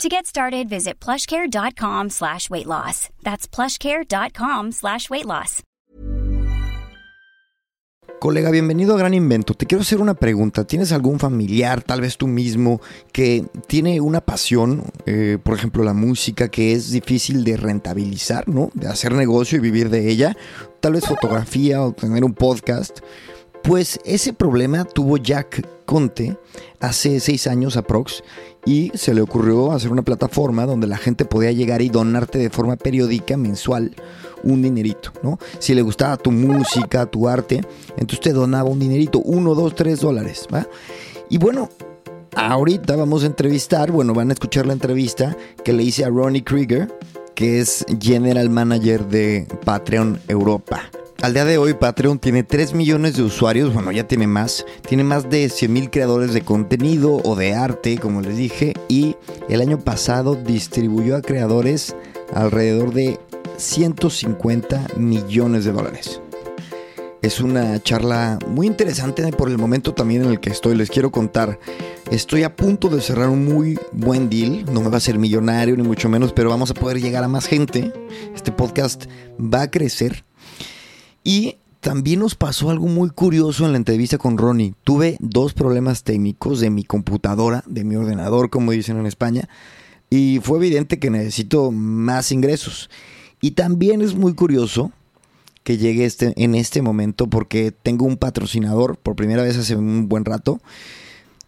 To get started, visit plushcare.com slash weight loss. That's plushcare.com slash weight loss. Colega, bienvenido a Gran Invento. Te quiero hacer una pregunta. ¿Tienes algún familiar, tal vez tú mismo, que tiene una pasión, eh, por ejemplo, la música, que es difícil de rentabilizar, ¿no? De hacer negocio y vivir de ella. Tal vez fotografía o tener un podcast. Pues ese problema tuvo Jack Conte hace seis años aprox y se le ocurrió hacer una plataforma donde la gente podía llegar y donarte de forma periódica, mensual, un dinerito, ¿no? Si le gustaba tu música, tu arte, entonces te donaba un dinerito, uno, dos, tres dólares, ¿va? Y bueno, ahorita vamos a entrevistar, bueno, van a escuchar la entrevista que le hice a Ronnie Krieger, que es General Manager de Patreon Europa. Al día de hoy Patreon tiene 3 millones de usuarios, bueno ya tiene más, tiene más de 100 mil creadores de contenido o de arte, como les dije, y el año pasado distribuyó a creadores alrededor de 150 millones de dólares. Es una charla muy interesante por el momento también en el que estoy. Les quiero contar, estoy a punto de cerrar un muy buen deal. No me va a ser millonario ni mucho menos, pero vamos a poder llegar a más gente. Este podcast va a crecer y también nos pasó algo muy curioso en la entrevista con Ronnie. Tuve dos problemas técnicos de mi computadora, de mi ordenador, como dicen en España, y fue evidente que necesito más ingresos. Y también es muy curioso que llegue este, en este momento porque tengo un patrocinador por primera vez hace un buen rato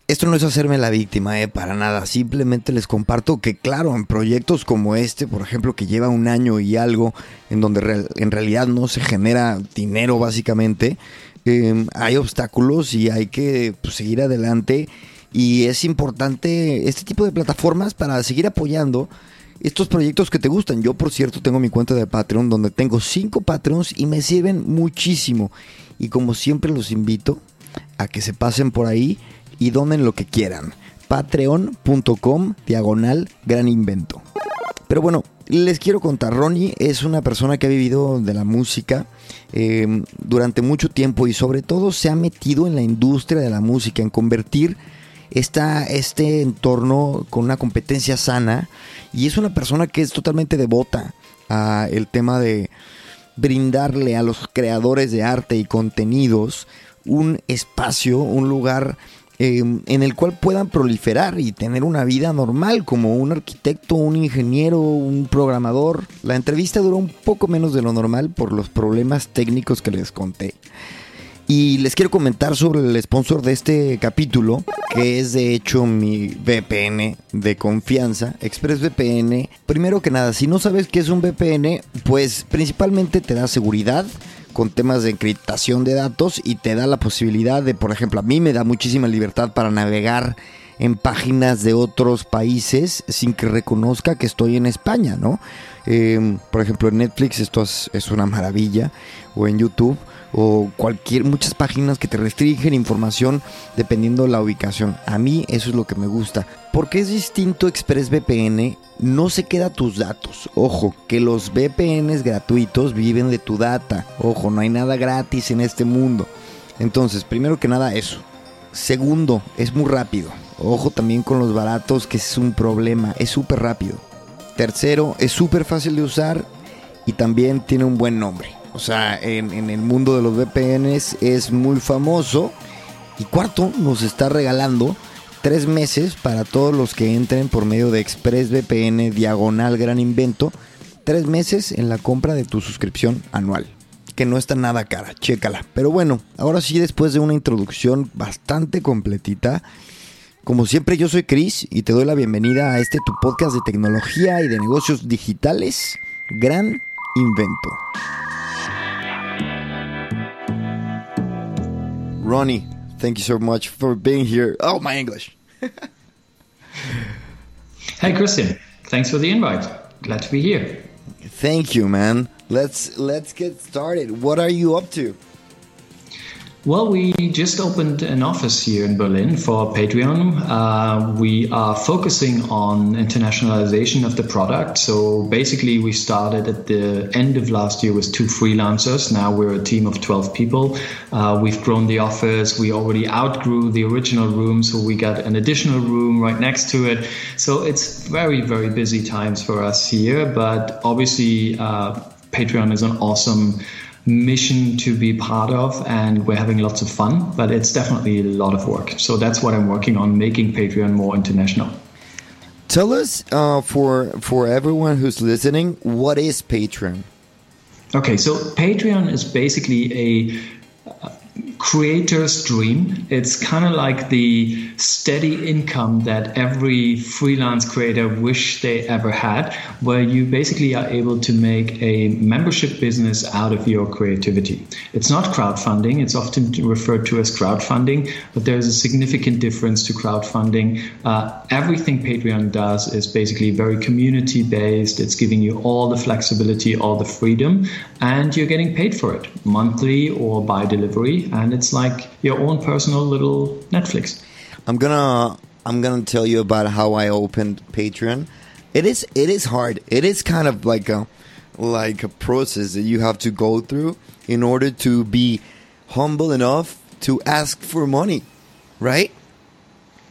esto no es hacerme la víctima, eh, para nada. Simplemente les comparto que, claro, en proyectos como este, por ejemplo, que lleva un año y algo, en donde en realidad no se genera dinero, básicamente, em, hay obstáculos y hay que pues, seguir adelante. Y es importante este tipo de plataformas para seguir apoyando estos proyectos que te gustan. Yo, por cierto, tengo mi cuenta de Patreon donde tengo cinco Patreons y me sirven muchísimo. Y como siempre los invito a que se pasen por ahí y donen lo que quieran. Patreon.com diagonal gran invento. Pero bueno, les quiero contar, Ronnie es una persona que ha vivido de la música em, durante mucho tiempo y sobre todo se ha metido en la industria de la música, en convertir esta, este entorno con una competencia sana y es una persona que es totalmente devota a el tema de brindarle a los creadores de arte y contenidos un espacio, un lugar Em, en el cual puedan proliferar y tener una vida normal como un arquitecto, un ingeniero, un programador. La entrevista duró un poco menos de lo normal por los problemas técnicos que les conté. Y les quiero comentar sobre el sponsor de este capítulo, que es de hecho mi VPN de confianza, ExpressVPN. Primero que nada, si no sabes qué es un VPN, pues principalmente te da seguridad, con temas de encriptación de datos y te da la posibilidad de, por ejemplo, a mí me da muchísima libertad para navegar en páginas de otros países sin que reconozca que estoy en España, ¿no? Em, por ejemplo, en Netflix esto es, es, una maravilla, o en YouTube, o cualquier, muchas páginas que te restringen información dependiendo de la ubicación. A mí eso es lo que me gusta. Porque es distinto ExpressVPN, no se queda tus datos. Ojo, que los VPNs gratuitos viven de tu data. Ojo, no hay nada gratis en este mundo. Entonces, primero que nada eso. Segundo, es muy rápido. Ojo también con los baratos, que es un problema. Es súper rápido. Tercero, es súper fácil de usar y también tiene un buen nombre. O sea, en, el mundo de los VPNs es muy famoso. Y cuarto, nos está regalando tres meses para todos los que entren por medio de ExpressVPN diagonal gran invento. Tres meses en la compra de tu suscripción anual. Que no está nada cara, chécala. Pero bueno, ahora sí, después de una introducción bastante completita. Como siempre, yo soy Chris y te doy la bienvenida a este tu podcast de tecnología y de negocios digitales, Gran Invento. Ronnie, thank you so much for being here. Oh, my English. hey, Christian. Thanks for the invite. Glad to be here. Thank you, man. let's let's get started. What are you up to? Well, we just opened an office here in Berlin for Patreon. Uh, we are focusing on internationalization of the product. So basically, we started at the end of last year with two freelancers. Now we're a team of 12 people. Uh, we've grown the office. We already outgrew the original room, so we got an additional room right next to it. So it's very, very busy times for us here. But obviously, uh, Patreon is an awesome mission to be part of and we're having lots of fun but it's definitely a lot of work. So that's what i'm working on making patreon more international. Tell us uh, for for everyone who's listening what is patreon? Okay so patreon is basically a creator's dream. It's kind of like the steady income that every freelance creator wish they ever had, where you basically are able to make a membership business out of your creativity. It's not crowdfunding. It's often referred to as crowdfunding, but there's a significant difference to crowdfunding. Uh, everything Patreon does is basically very community based. It's giving you all the flexibility, all the freedom, and you're getting paid for it monthly or by delivery. And it's like your own personal little Netflix. I'm gonna I'm gonna tell you about how I opened Patreon. It is it is hard. It is kind of like a like a process that you have to go through in order to be humble enough to ask for money, right?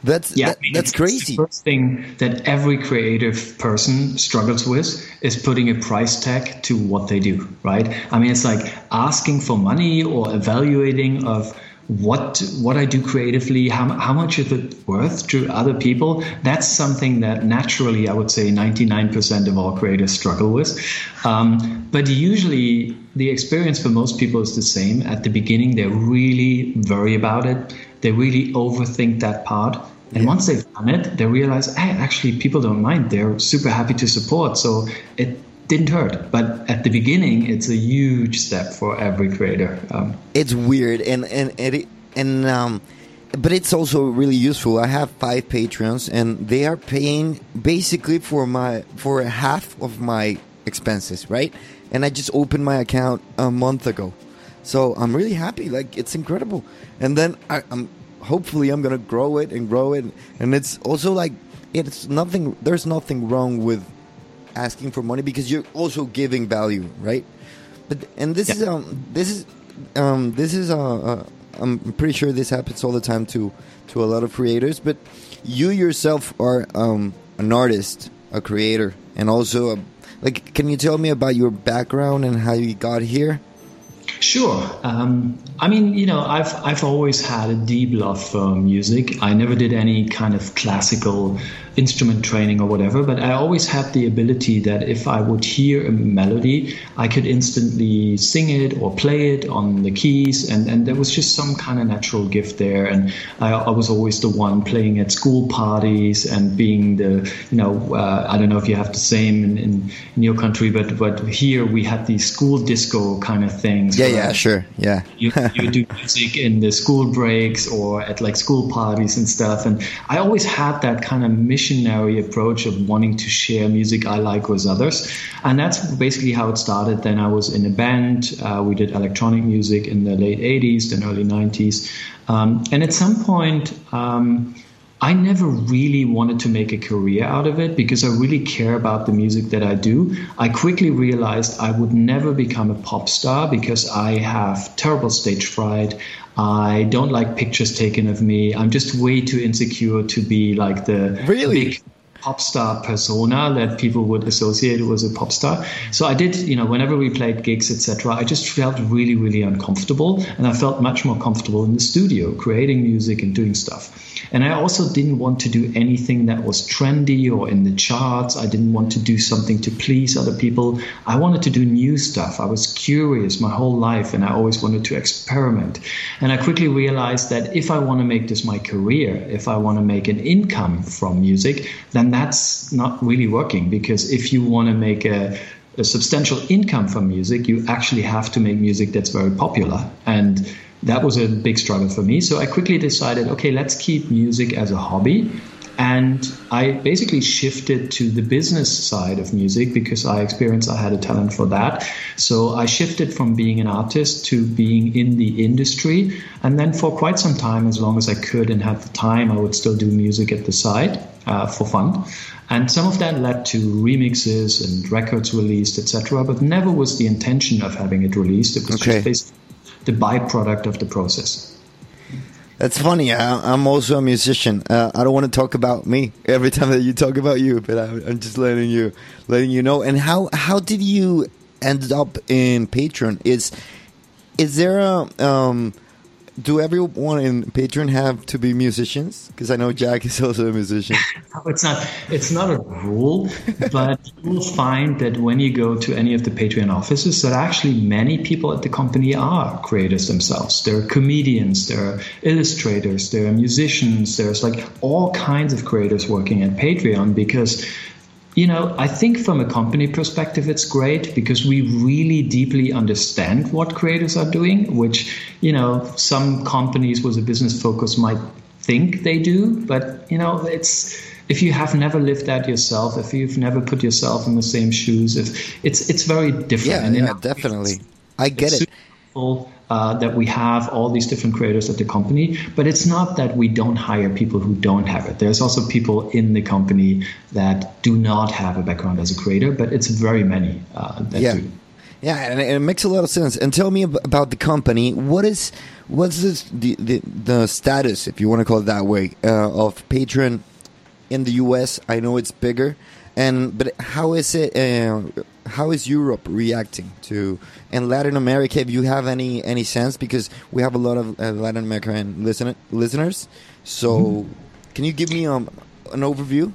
That's yeah, that, that's crazy. The first thing that every creative person struggles with is putting a price tag to what they do, right? I mean, it's like asking for money or evaluating of what what I do creatively, how, how much is it worth to other people? That's something that naturally I would say 99% of all creators struggle with. Um, but usually the experience for most people is the same. At the beginning, they really worry about it. They really overthink that part. And yeah. once they've done it, they realize, hey, actually, people don't mind. They're super happy to support. So it didn't hurt. But at the beginning, it's a huge step for every creator. Um, it's weird, and and and, and um, but it's also really useful. I have five patrons, and they are paying basically for my for half of my expenses, right? And I just opened my account a month ago, so I'm really happy. Like it's incredible. And then I, I'm hopefully I'm gonna grow it and grow it. And it's also like it's nothing. There's nothing wrong with asking for money because you're also giving value, right? But and this yeah. is um this is um this is uh, uh I'm pretty sure this happens all the time to to a lot of creators. But you yourself are um an artist, a creator, and also a like. Can you tell me about your background and how you got here? Sure. Um, I mean, you know, I've I've always had a deep love for music. I never did any kind of classical instrument training or whatever, but I always had the ability that if I would hear a melody, I could instantly sing it or play it on the keys, and, and there was just some kind of natural gift there. And I, I was always the one playing at school parties and being the, you know, uh, I don't know if you have the same in, in, in, your country, but but here we had these school disco kind of things. Yeah, yeah, sure, yeah. you, you do music in the school breaks or at like school parties and stuff, and I always had that kind of mission missionary approach of wanting to share music I like with others. And that's basically how it started. Then I was in a band. Uh, we did electronic music in the late 80s, then early 90s. Um, and at some point, um, I never really wanted to make a career out of it because I really care about the music that I do. I quickly realized I would never become a pop star because I have terrible stage fright. I don't like pictures taken of me. I'm just way too insecure to be like the really? big pop star persona that people would associate with a pop star. So I did, you know, whenever we played gigs, etc., I just felt really, really uncomfortable, and I felt much more comfortable in the studio, creating music and doing stuff. And I also didn't want to do anything that was trendy or in the charts. I didn't want to do something to please other people. I wanted to do new stuff. I was curious my whole life and I always wanted to experiment. And I quickly realized that if I want to make this my career, if I want to make an income from music, then that's not really working because if you want to make a a substantial income from music, you actually have to make music that's very popular. And that was a big struggle for me. So I quickly decided, okay, let's keep music as a hobby And I basically shifted to the business side of music because I experienced I had a talent for that. So I shifted from being an artist to being in the industry. And then for quite some time, as long as I could and had the time, I would still do music at the side uh, for fun. And some of that led to remixes and records released, etc. But never was the intention of having it released. It was okay. just basically the byproduct of the process. That's funny. I, am also a musician. Uh, I don't want to talk about me every time that you talk about you, but I, am just letting you, letting you know. And how how did you end up in Patreon? Is is there a um, do everyone in Patreon have to be musicians? Because I know Jack is also a musician. it's not. It's not a rule, but you will find that when you go to any of the Patreon offices, that actually many people at the company are creators themselves. There are comedians, there are illustrators, there are musicians. There's like all kinds of creators working at Patreon because you know, I think from a company perspective, it's great because we really deeply understand what creators are doing, which, you know, some companies with a business focus might think they do. But, you know, it's if you have never lived that yourself, if you've never put yourself in the same shoes, if it's it's very different. Yeah, and yeah, definitely. I get it uh, that we have all these different creators at the company, but it's not that we don't hire people who don't have it. There's also people in the company that do not have a background as a creator, but it's very many uh, that yeah. do. Yeah, and it makes a lot of sense. And tell me about the company. What is what's this, the, the the status, if you want to call it that way, uh, of Patreon in the U.S.? I know it's bigger, and but how is it? Uh, how is Europe reacting to and Latin America? If you have any any sense, because we have a lot of uh, Latin American listen, listeners, so mm-hmm. can you give me um, an overview?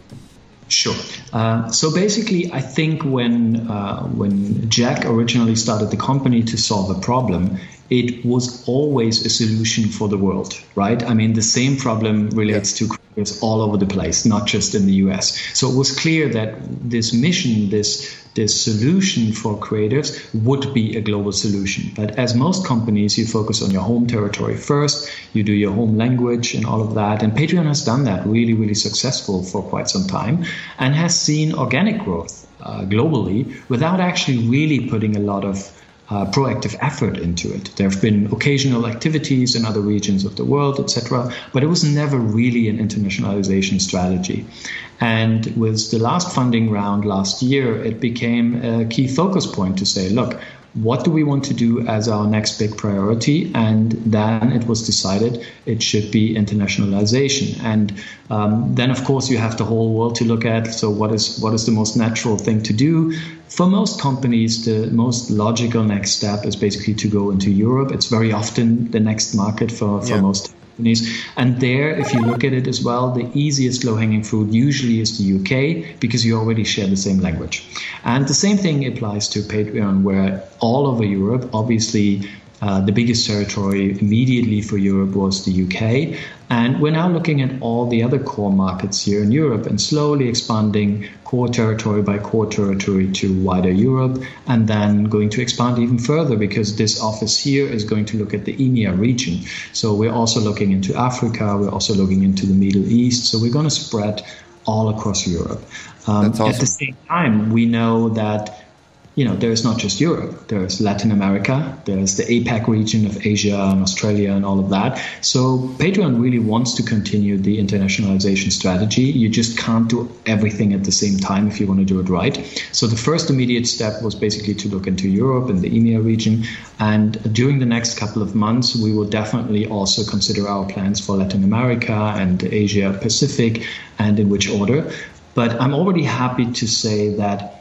Sure. Uh, so basically, I think when uh, when Jack originally started the company to solve a problem, it was always a solution for the world, right? I mean, the same problem relates yeah. to creators all over the place, not just in the US. So it was clear that this mission, this this solution for creatives would be a global solution. But as most companies, you focus on your home territory first, you do your home language and all of that. And Patreon has done that really, really successful for quite some time and has seen organic growth uh, globally without actually really putting a lot of uh, proactive effort into it. There have been occasional activities in other regions of the world, etc., but it was never really an internationalization strategy. And with the last funding round last year, it became a key focus point to say, look, what do we want to do as our next big priority? And then it was decided it should be internationalization. And um, then, of course, you have the whole world to look at. So, what is what is the most natural thing to do? For most companies, the most logical next step is basically to go into Europe. It's very often the next market for, for yeah. most companies. And there, if you look at it as well, the easiest low hanging fruit usually is the UK because you already share the same language. And the same thing applies to Patreon, where all over Europe, obviously, uh, the biggest territory immediately for Europe was the UK. And we're now looking at all the other core markets here in Europe and slowly expanding core territory by core territory to wider Europe and then going to expand even further because this office here is going to look at the EMEA region. So we're also looking into Africa, we're also looking into the Middle East. So we're going to spread all across Europe. Um, awesome. At the same time, we know that you know, there's not just Europe, there's Latin America, there's the APAC region of Asia and Australia and all of that. So Patreon really wants to continue the internationalization strategy. You just can't do everything at the same time if you want to do it right. So the first immediate step was basically to look into Europe and the EMEA region. And during the next couple of months, we will definitely also consider our plans for Latin America and Asia Pacific and in which order. But I'm already happy to say that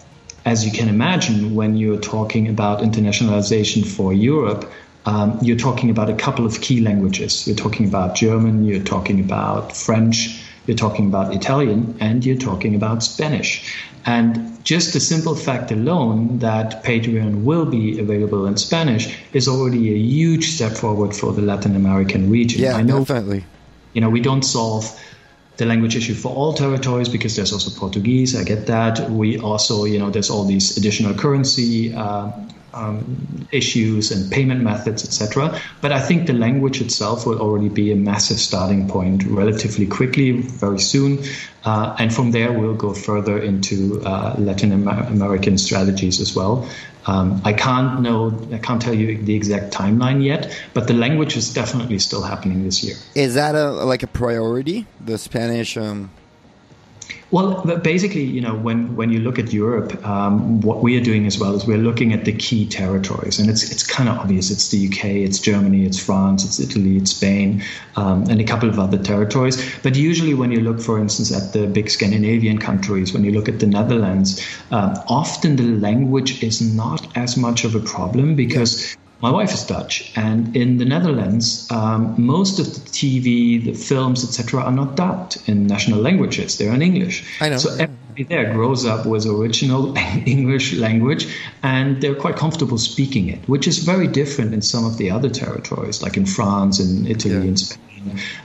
as you can imagine, when you're talking about internationalization for Europe, um, you're talking about a couple of key languages. You're talking about German, you're talking about French, you're talking about Italian, and you're talking about Spanish. And just the simple fact alone that Patreon will be available in Spanish is already a huge step forward for the Latin American region. Yeah, I know, definitely. You know, we don't solve the language issue for all territories because there's also Portuguese. I get that. We also, you know, there's all these additional currency uh, um, issues and payment methods, etc. But I think the language itself will already be a massive starting point relatively quickly, very soon. Uh, and from there, we'll go further into uh, Latin Amer- American strategies as well. Um, I can't know, I can't tell you the exact timeline yet, but the language is definitely still happening this year. Is that a like a priority? The Spanish um, well, basically, you know, when, when you look at Europe, um, what we are doing as well is we're looking at the key territories, and it's it's kind of obvious. It's the UK, it's Germany, it's France, it's Italy, it's Spain, um, and a couple of other territories. But usually, when you look, for instance, at the big Scandinavian countries, when you look at the Netherlands, um, often the language is not as much of a problem because my wife is Dutch, and in the Netherlands, um, most of the TV, the films, etc., are not dubbed in national languages; they're in English. I know. So everybody there grows up with original English language, and they're quite comfortable speaking it, which is very different in some of the other territories, like in France and Italy yeah. and Spain.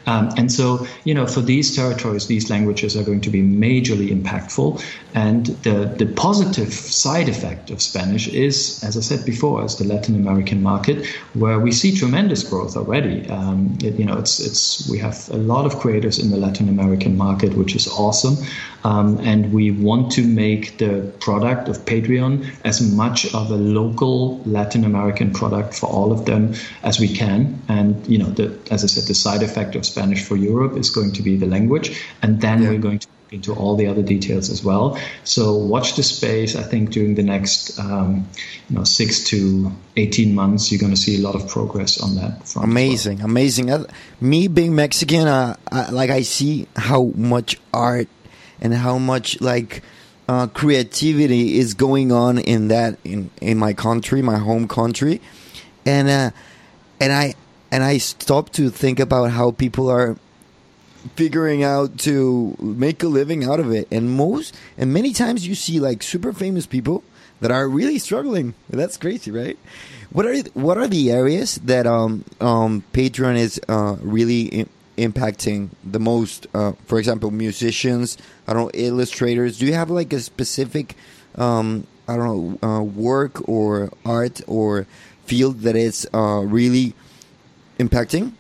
Um, and so, you know, for these territories, these languages are going to be majorly impactful. And the, the positive side effect of Spanish is, as I said before, is the Latin American market, where we see tremendous growth already. Um, it, you know, it's it's we have a lot of creators in the Latin American market, which is awesome. Um, and we want to make the product of Patreon as much of a local Latin American product for all of them as we can. And you know, the, as I said, the side effect of Spanish for Europe is going to be the language, and then yeah. we're going to into all the other details as well. So watch the space. I think during the next um, you know six to eighteen months, you're going to see a lot of progress on that front. Amazing, well. amazing. Uh, me being Mexican, uh, I, like I see how much art and how much like uh, creativity is going on in that in in my country, my home country, and uh, and I and I stop to think about how people are figuring out to make a living out of it, and most and many times you see like super famous people that are really struggling. That's crazy, right? What are what are the areas that um um Patreon is uh, really impacting the most? Uh, for example, musicians, I don't know, illustrators. Do you have like a specific, um, I don't know, uh, work or art or field that is uh, really impacting?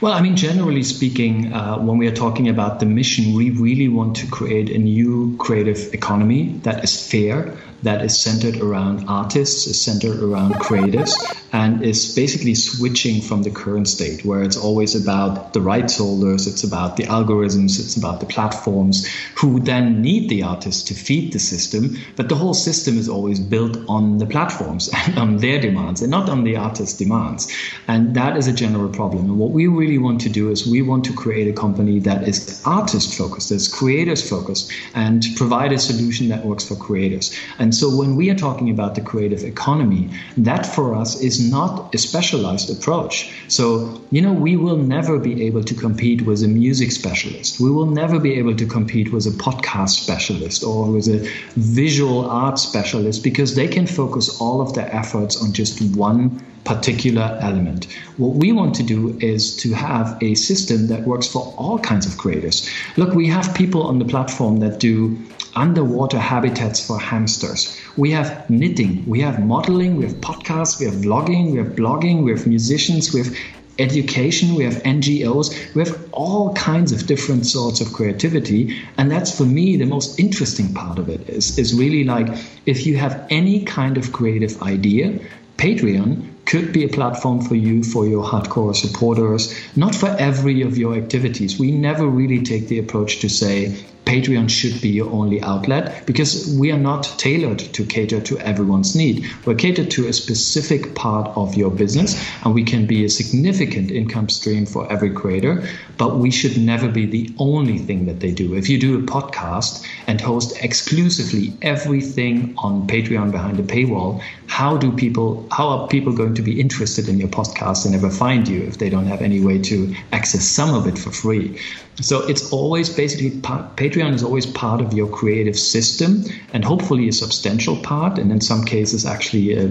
Well, I mean, generally speaking, uh, when we are talking about the mission, we really want to create a new creative economy that is fair, that is centered around artists, is centered around creatives, and is basically switching from the current state where it's always about the rights holders, it's about the algorithms, it's about the platforms who then need the artists to feed the system. But the whole system is always built on the platforms and on their demands and not on the artist's demands. And that is a general problem. And what we really want to do is we want to create a company that is artist focused, that's creators focused, and provide a solution that works for creators. And and so when we are talking about the creative economy, that for us is not a specialized approach. So, you know, we will never be able to compete with a music specialist. We will never be able to compete with a podcast specialist or with a visual art specialist because they can focus all of their efforts on just one particular element. What we want to do is to have a system that works for all kinds of creators. Look, we have people on the platform that do underwater habitats for hamsters. We have knitting, we have modeling, we have podcasts, we have vlogging, we have blogging, we have musicians, we have education, we have NGOs, we have all kinds of different sorts of creativity. And that's for me the most interesting part of it is, is really like if you have any kind of creative idea, Patreon could be a platform for you for your hardcore supporters, not for every of your activities. We never really take the approach to say, Patreon should be your only outlet because we are not tailored to cater to everyone's need. We're catered to a specific part of your business and we can be a significant income stream for every creator, but we should never be the only thing that they do. If you do a podcast and host exclusively everything on Patreon behind a paywall, how do people how are people going to be interested in your podcast and ever find you if they don't have any way to access some of it for free? So it's always basically Patreon is always part of your creative system and hopefully a substantial part, and in some cases actually uh,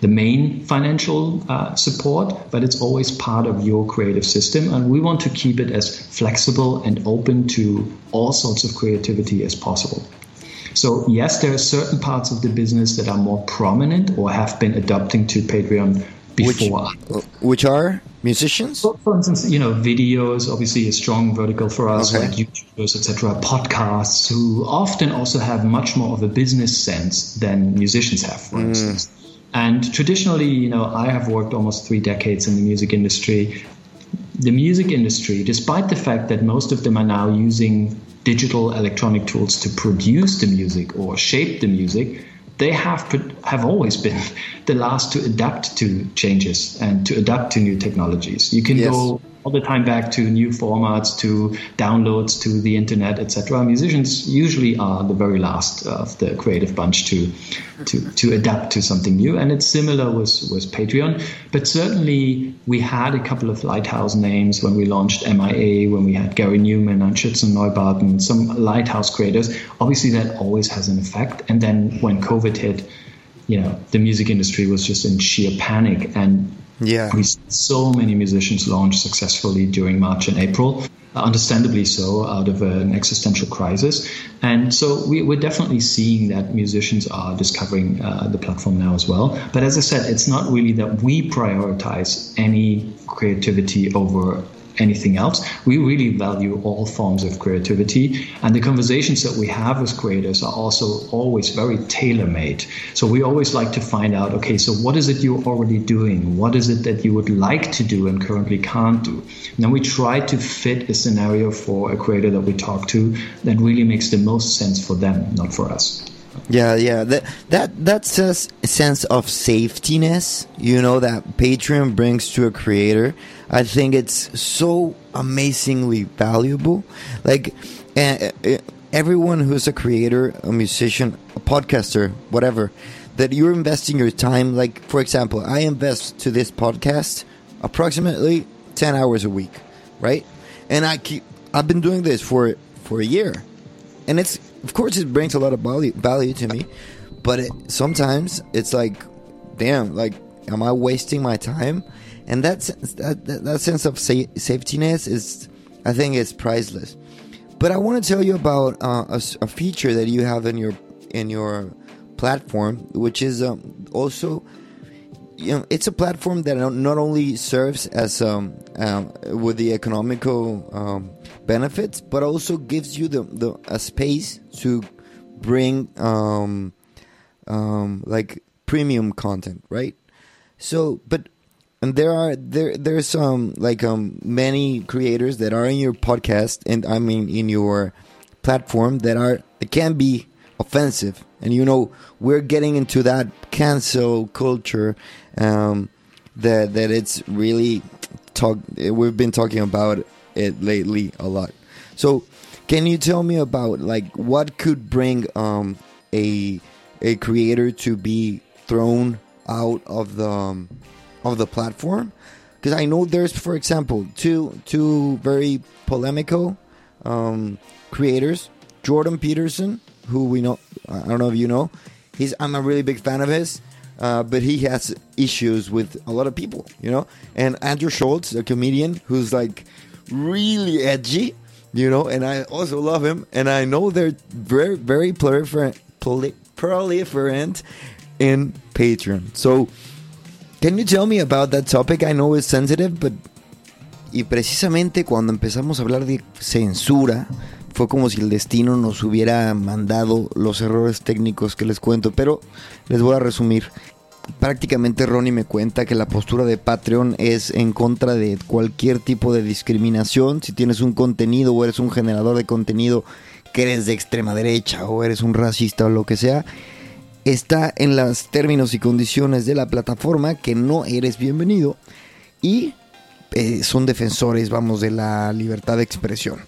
the main financial uh, support, but it's always part of your creative system. And we want to keep it as flexible and open to all sorts of creativity as possible. So, yes, there are certain parts of the business that are more prominent or have been adopting to Patreon before. Which, which are musicians? So for instance, you know, videos, obviously a strong vertical for us, Okay. like YouTubers, etc. Podcasts, who often also have much more of a business sense than musicians have, for hmm. instance. And traditionally, you know, I have worked almost three decades in the music industry. The music industry, despite the fact that most of them are now using digital electronic tools to produce the music or shape the music, they have have always been the last to adapt to changes and to adapt to new technologies. You can Yes. go all the time back to new formats, to downloads, to the internet, etc. Musicians usually are the very last of the creative bunch to to to adapt to something new, and it's similar with with Patreon. But certainly, we had a couple of lighthouse names when we launched MIA, when we had Gary Numan and Einstürzende Neubauten, some lighthouse creators. Obviously, that always has an effect. And then when COVID hit, you know, the music industry was just in sheer panic and Yeah. we so many musicians launch successfully during March and April, uh, understandably so, out of an existential crisis. And so we, we're definitely seeing that musicians are discovering uh, the platform now as well. But as I said, it's not really that we prioritize any creativity over anything else. We really value all forms of creativity, and the conversations that we have with creators are also always very tailor made. So we always like to find out okay, so what is it you're already doing? What is it that you would like to do and currently can't do? And then we try to fit a scenario for a creator that we talk to that really makes the most sense for them, not for us. Yeah, yeah. That that that a sense of safetyness, you know, that Patreon brings to a creator. I think it's so amazingly valuable. Like uh, uh, everyone who's a creator, a musician, a podcaster, whatever, that you're investing your time. Like for example, I invest to this podcast approximately ten hours a week, right? And I keep I've been doing this for for a year and it's of course it brings a lot of value value to me but it, sometimes it's like damn like am i wasting my time? And that sense, that, that, sense of sa- safetyness is i think is priceless. But i want to tell you about uh, a, a feature that you have in your in your platform which is um, also you know, it's a platform that not not only serves as um, um, with the economical um, benefits, but also gives you the, the a space to bring um, um, like premium content, right? So, but and there are there there's um like um many creators that are in your podcast and I mean in your platform that are it can be offensive and you know we're getting into that cancel culture um that that it's really talk we've been talking about it lately a lot. So can you tell me about like what could bring um a a creator to be thrown out of the um, of the platform? Because I know there's for example two two very polemical um, creators Jordan Peterson who we know I don't know if you know he's I'm a really big fan of his uh, but he has issues with a lot of people you know? And Andrew Schulz a comedian who's like really edgy you know and I also love him and I know they're very very proliferant proli- proliferant in Patreon so Can you tell me about that topic? I know it's sensitive, but y precisamente cuando empezamos a hablar de censura, fue como si el destino nos hubiera mandado los errores técnicos que les cuento, pero les voy a resumir. Prácticamente Ronnie me cuenta que la postura de Patreon es en contra de cualquier tipo de discriminación. Si tienes un contenido o eres un generador de contenido que eres de extrema derecha o eres un racista o lo que sea, está en los términos y condiciones de la plataforma que no eres bienvenido y eh, son defensores, vamos, de la libertad de expresión.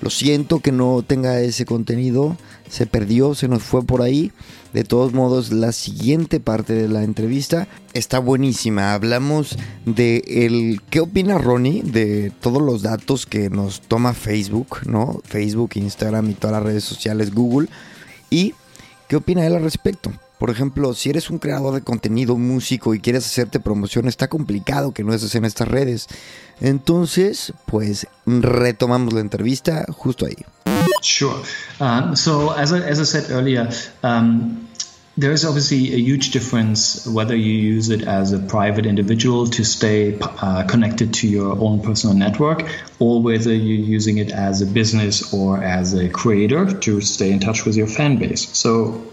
Lo siento que no tenga ese contenido, se perdió, se nos fue por ahí. De todos modos, la siguiente parte de la entrevista está buenísima. Hablamos de el qué opina Ronnie de todos los datos que nos toma Facebook, ¿no? Facebook, Instagram y todas las redes sociales, Google. Y ¿Qué opina él al respecto? Por ejemplo, si eres un creador de contenido, músico y quieres hacerte promoción, está complicado que no estés en estas redes. Entonces, pues retomamos la entrevista justo ahí. Sure. Um, so, as I, as I said earlier, um, there is obviously a huge difference whether you use it as a private individual to stay uh, connected to your own personal network or whether you're using it as a business or as a creator to stay in touch with your fan base. So,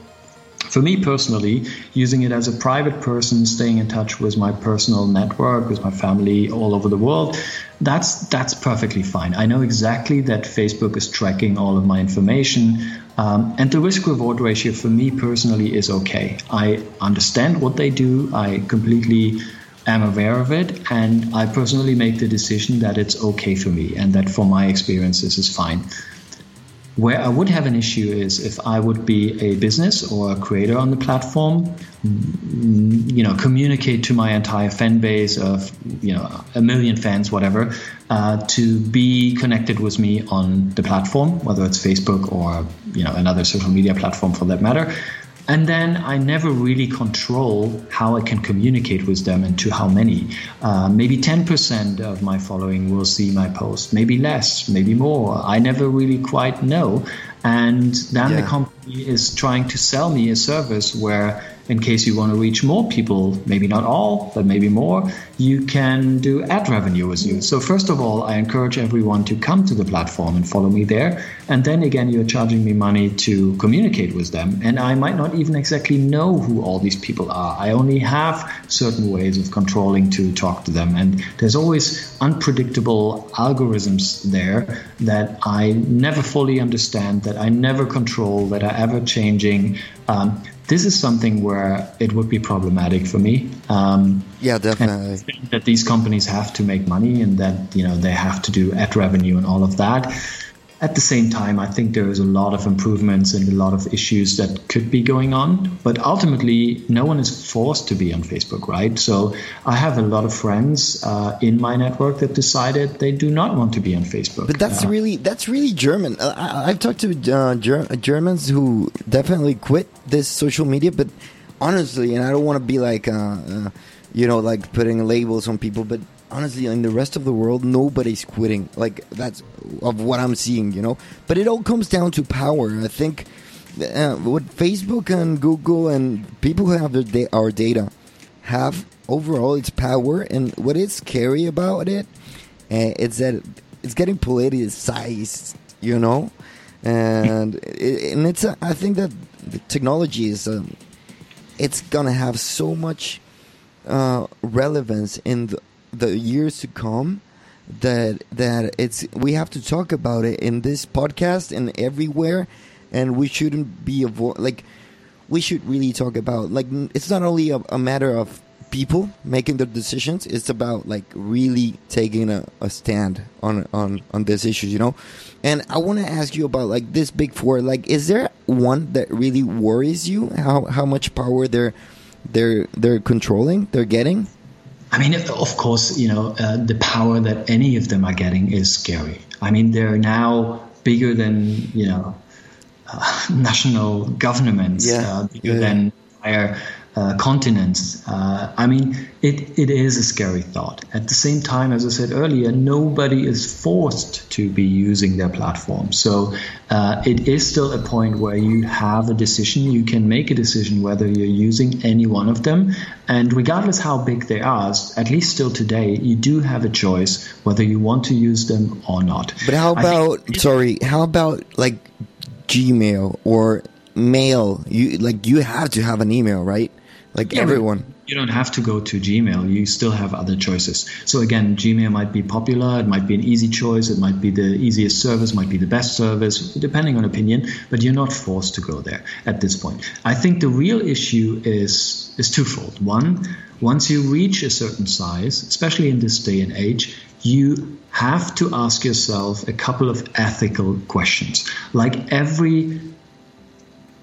for me personally, using it as a private person, staying in touch with my personal network, with my family all over the world, that's that's perfectly fine. I know exactly that Facebook is tracking all of my information, um, and the risk reward ratio for me personally is okay. I understand what they do. I completely am aware of it, and I personally make the decision that it's okay for me, and that for my experience this is fine. Where I would have an issue is if I would be a business or a creator on the platform, mm, you know, communicate to my entire fan base of, you know, a million fans, whatever, uh, to be connected with me on the platform, whether it's Facebook or, you know, another social media platform for that matter. And then I never really control how I can communicate with them and to how many. Uh, maybe 10% of my following will see my post, maybe less, maybe more. I never really quite know. And then yeah. the company is trying to sell me a service where in case you want to reach more people, maybe not all, but maybe more, you can do ad revenue with you. So, first of all, I encourage everyone to come to the platform and follow me there. And then again, you're charging me money to communicate with them. And I might not even exactly know who all these people are. I only have certain ways of controlling to talk to them. And there's always unpredictable algorithms there that I never fully understand, that I never control, that are ever changing. Um, this is something where it would be problematic for me. Um, yeah, definitely. That these companies have to make money and that you know they have to do ad revenue and all of that. At the same time, I think there is a lot of improvements and a lot of issues that could be going on. But ultimately, no one is forced to be on Facebook, right? So I have a lot of friends uh, in my network that decided they do not want to be on Facebook. But that's uh, really that's really German. Uh, I, have talked to uh, Ger- Germans who definitely quit this social media, but honestly, and I don't want to be like, uh, uh, you know, like putting labels on people, but honestly, in the rest of the world, nobody's quitting. Like that's of what I'm seeing, you know. But it all comes down to power. I think uh, what Facebook and Google and people who have da- our data have overall its power, and what is scary about it, uh, it's that it's getting politicized, you know. And it, and it's I think that the technology is um, it's gonna have so much uh, relevance in the the years to come that that it's we have to talk about it in this podcast and everywhere and we shouldn't be avoid like we should really talk about like it's not only a, a matter of people making the decisions it's about like really taking a, a stand on on on this issue you know? And i want to ask you about like this big four like is there one that really worries you? How how much power they're they're they're controlling they're getting I mean, of course, you know, uh, the power that any of them are getting is scary. I mean, they're now bigger than, you know, uh, national governments, yeah. uh, bigger yeah. than entire uh, continents. Uh, I mean, it, it is a scary thought. At the same time, as I said earlier, nobody is forced to be using their platform. So uh, it is still a point where you have a decision. You can make a decision whether you're using any one of them. And regardless how big they are, at least still today, you do have a choice whether you want to use them or not. But how about, sorry, how about like Gmail or mail? You like you have to have an email, right? Like yeah, everyone. You don't have to go to Gmail. You still have other choices. So again, Gmail might be popular. It might be an easy choice. It might be the easiest service. Might be the best service, depending on opinion. But you're not forced to go there at this point. I think the real issue is is twofold. One, once you reach a certain size, especially in this day and age, you have to ask yourself a couple of ethical questions. Like every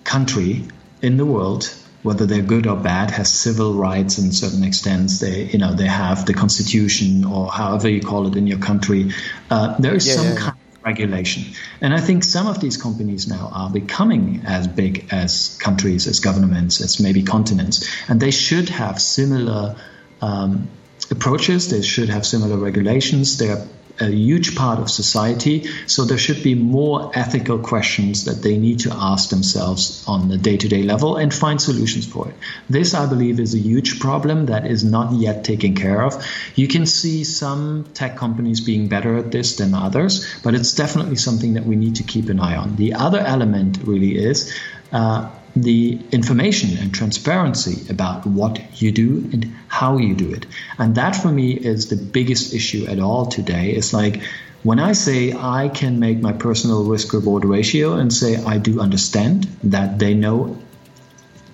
country in the world whether they're good or bad, has civil rights in certain extents. They, you know, they have the constitution or however you call it in your country. Uh, there is yeah, some yeah. kind of regulation. And I think some of these companies now are becoming as big as countries, as governments, as maybe continents, and they should have similar um, approaches. They should have similar regulations. They're a huge part of society. So there should be more ethical questions that they need to ask themselves on the day to day level and find solutions for it. This, I believe, is a huge problem that is not yet taken care of. You can see some tech companies being better at this than others, but it's definitely something that we need to keep an eye on. The other element really is. Uh, the information and transparency about what you do and how you do it. And that for me is the biggest issue at all today. It's like when I say I can make my personal risk reward ratio and say I do understand that they know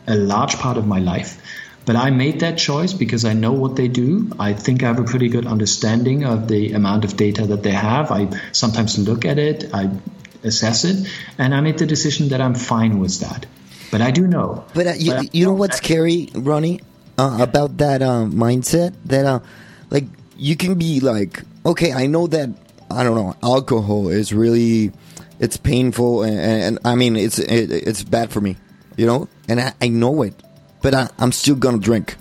a large part of my life. But I made that choice because I know what they do. I think I have a pretty good understanding of the amount of data that they have. I sometimes look at it, I assess it, and I made the decision that I'm fine with that. But I do know. But uh, you, but you know what's scary, Ronnie, uh, yeah. about that uh, mindset? That uh, like you can be like, okay, I know that I don't know, alcohol is really it's painful, and, and, I mean it's it, it's bad for me, you know, and I, I know it, but I, I'm still gonna drink,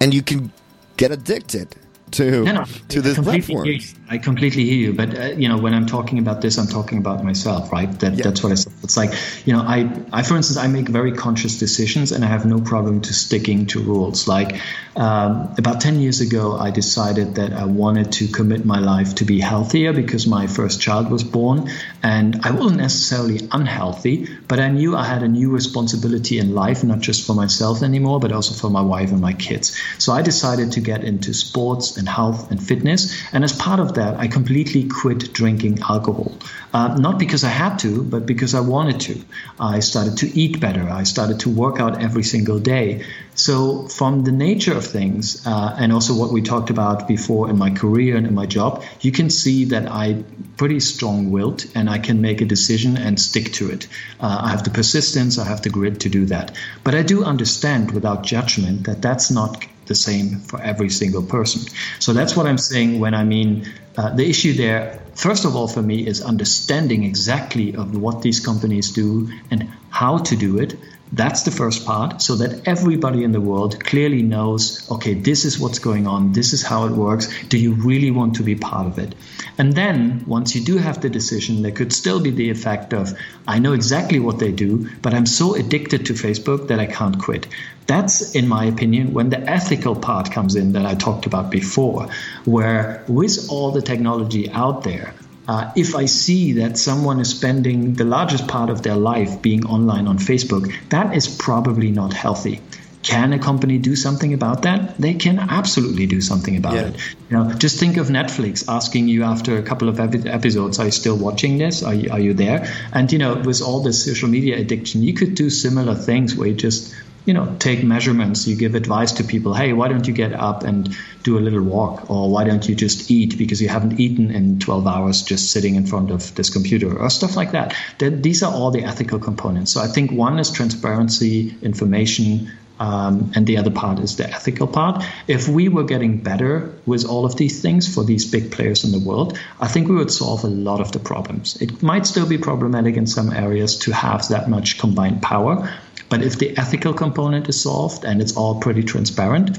and you can get addicted to no, no, to this platform. I completely hear you, but uh, you know when I'm talking about this, I'm talking about myself, right? That, yeah. That's what I said. It's like you know, I, I for instance, I make very conscious decisions, and I have no problem to sticking to rules. Like um, about ten years ago, I decided that I wanted to commit my life to be healthier because my first child was born, and I wasn't necessarily unhealthy, but I knew I had a new responsibility in life, not just for myself anymore, but also for my wife and my kids. So I decided to get into sports and health and fitness, and as part of that, I completely quit drinking alcohol. Uh, not because I had to, but because I wanted to. I started to eat better. I started to work out every single day. So, from the nature of things, uh, and also what we talked about before in my career and in my job, you can see that I'm pretty strong willed and I can make a decision and stick to it. Uh, I have the persistence, I have the grit to do that. But I do understand without judgment that that's not the same for every single person. So that's what I'm saying when I mean uh, the issue there. First of all, for me, is understanding exactly of what these companies do and how to do it. That's the first part, so that everybody in the world clearly knows okay, this is what's going on, this is how it works. Do you really want to be part of it? And then, once you do have the decision, there could still be the effect of I know exactly what they do, but I'm so addicted to Facebook that I can't quit. That's, in my opinion, when the ethical part comes in that I talked about before, where with all the technology out there, uh, if I see that someone is spending the largest part of their life being online on Facebook, that is probably not healthy. Can a company do something about that? They can absolutely do something about yeah. it. You know, just think of Netflix asking you after a couple of episodes, "Are you still watching this? Are you, are you there?" And you know, with all this social media addiction, you could do similar things where you just you know take measurements you give advice to people hey why don't you get up and do a little walk or why don't you just eat because you haven't eaten in 12 hours just sitting in front of this computer or stuff like that these are all the ethical components so i think one is transparency information um, and the other part is the ethical part. If we were getting better with all of these things for these big players in the world, I think we would solve a lot of the problems. It might still be problematic in some areas to have that much combined power, but if the ethical component is solved and it's all pretty transparent,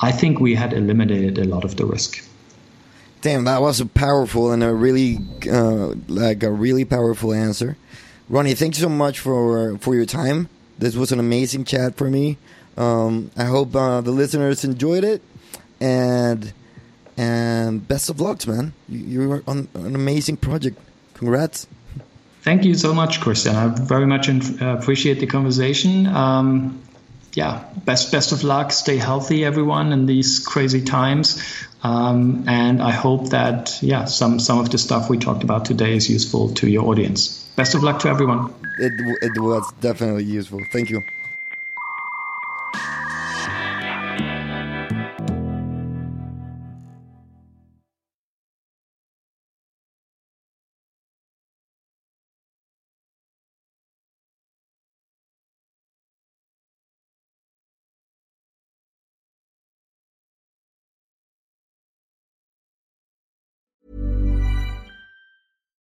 I think we had eliminated a lot of the risk. Damn, that was a powerful and a really uh, like a really powerful answer. Ronnie, thank you so much for for your time. This was an amazing chat for me. Um, I hope uh, the listeners enjoyed it, and and best of luck, man. You, you're on an amazing project. Congrats. Thank you so much, Christian. I very much uh, appreciate the conversation. Um, yeah, best best of luck. Stay healthy, everyone, in these crazy times. Um, and I hope that yeah, some some of the stuff we talked about today is useful to your audience. Best of luck to everyone. It it was definitely useful. Thank you.